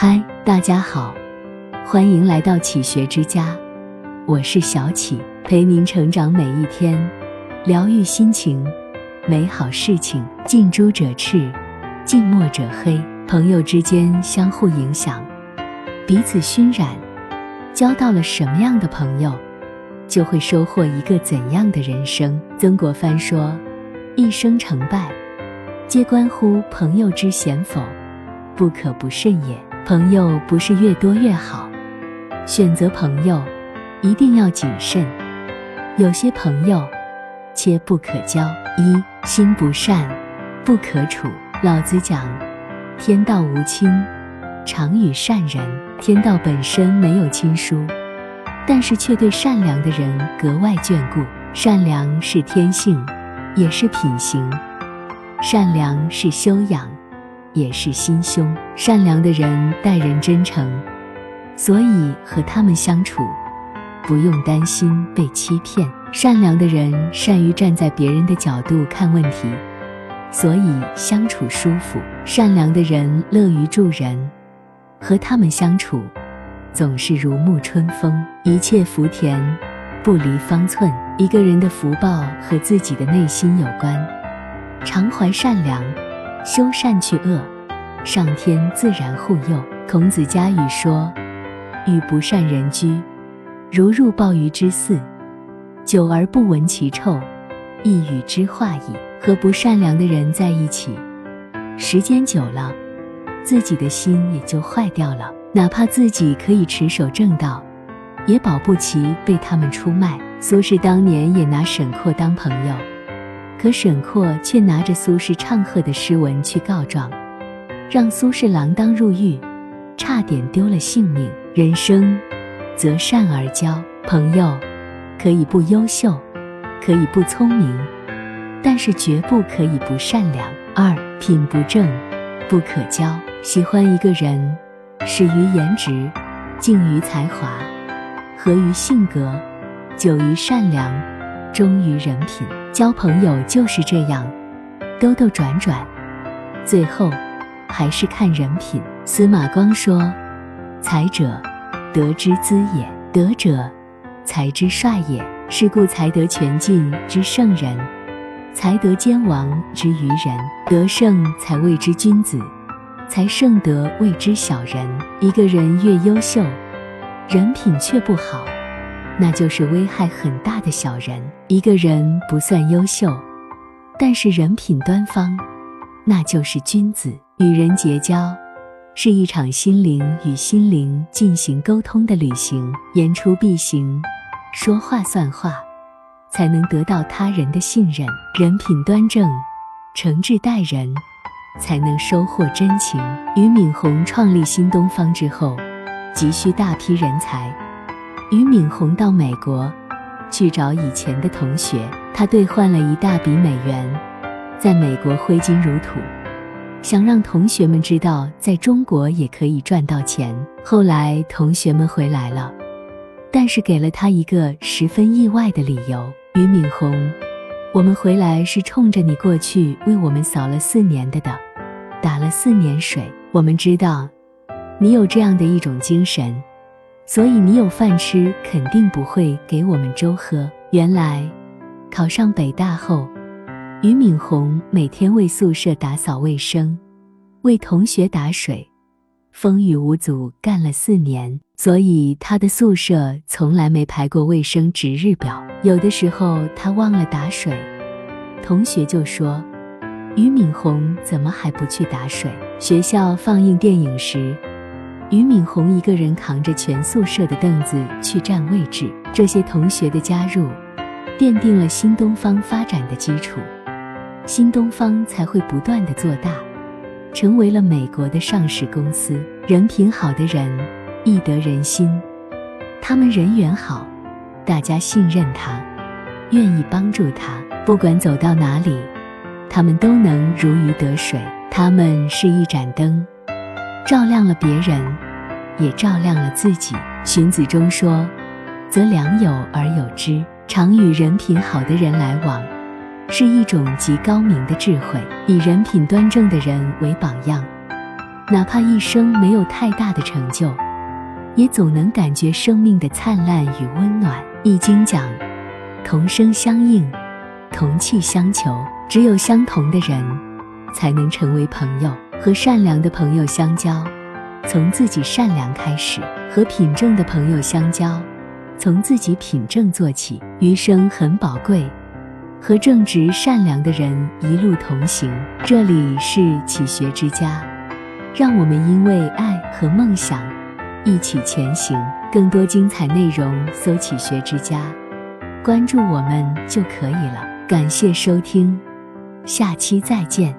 嗨，大家好，欢迎来到启学之家，我是小启，陪您成长每一天，疗愈心情，美好事情。近朱者赤，近墨者黑。朋友之间相互影响，彼此熏染，交到了什么样的朋友，就会收获一个怎样的人生。曾国藩说：“一生成败，皆关乎朋友之贤否，不可不慎也。”朋友不是越多越好，选择朋友一定要谨慎。有些朋友切不可交。一心不善不可处。老子讲：天道无亲，常与善人。天道本身没有亲疏，但是却对善良的人格外眷顾。善良是天性，也是品行；善良是修养。也是心胸善良的人，待人真诚，所以和他们相处不用担心被欺骗。善良的人善于站在别人的角度看问题，所以相处舒服。善良的人乐于助人，和他们相处总是如沐春风。一切福田不离方寸。一个人的福报和自己的内心有关，常怀善良。修善去恶，上天自然护佑。孔子家语说：“与不善人居，如入鲍鱼之肆，久而不闻其臭，亦与之化矣。”和不善良的人在一起，时间久了，自己的心也就坏掉了。哪怕自己可以持守正道，也保不齐被他们出卖。苏轼当年也拿沈括当朋友。可沈括却拿着苏轼唱和的诗文去告状，让苏轼锒铛入狱，差点丢了性命。人生，择善而交朋友，可以不优秀，可以不聪明，但是绝不可以不善良。二品不正，不可交。喜欢一个人，始于颜值，敬于才华，合于性格，久于善良，忠于人品。交朋友就是这样，兜兜转转，最后还是看人品。司马光说：“才者，德之资也；德者，才之帅也。是故才德全尽之圣人，才德兼亡之愚人。德胜才谓之君子，才胜德谓之小人。一个人越优秀，人品却不好。”那就是危害很大的小人。一个人不算优秀，但是人品端方，那就是君子。与人结交，是一场心灵与心灵进行沟通的旅行。言出必行，说话算话，才能得到他人的信任。人品端正，诚挚待人，才能收获真情。俞敏洪创立新东方之后，急需大批人才。俞敏洪到美国去找以前的同学，他兑换了一大笔美元，在美国挥金如土，想让同学们知道在中国也可以赚到钱。后来同学们回来了，但是给了他一个十分意外的理由：俞敏洪，我们回来是冲着你过去为我们扫了四年的的，打了四年水。我们知道你有这样的一种精神。所以你有饭吃，肯定不会给我们粥喝。原来，考上北大后，俞敏洪每天为宿舍打扫卫生，为同学打水，风雨无阻干了四年。所以他的宿舍从来没排过卫生值日表。有的时候他忘了打水，同学就说：“俞敏洪怎么还不去打水？”学校放映电影时。俞敏洪一个人扛着全宿舍的凳子去占位置，这些同学的加入，奠定了新东方发展的基础，新东方才会不断的做大，成为了美国的上市公司。人品好的人易得人心，他们人缘好，大家信任他，愿意帮助他，不管走到哪里，他们都能如鱼得水。他们是一盏灯。照亮了别人，也照亮了自己。荀子中说：“择良友而友之，常与人品好的人来往，是一种极高明的智慧。以人品端正的人为榜样，哪怕一生没有太大的成就，也总能感觉生命的灿烂与温暖。易经讲，同声相应，同气相求，只有相同的人，才能成为朋友。和善良的朋友相交，从自己善良开始；和品正的朋友相交，从自己品正做起。余生很宝贵，和正直善良的人一路同行。这里是启学之家。让我们因为爱和梦想一起前行。更多精彩内容，搜“启学之家”，关注我们就可以了。感谢收听，下期再见。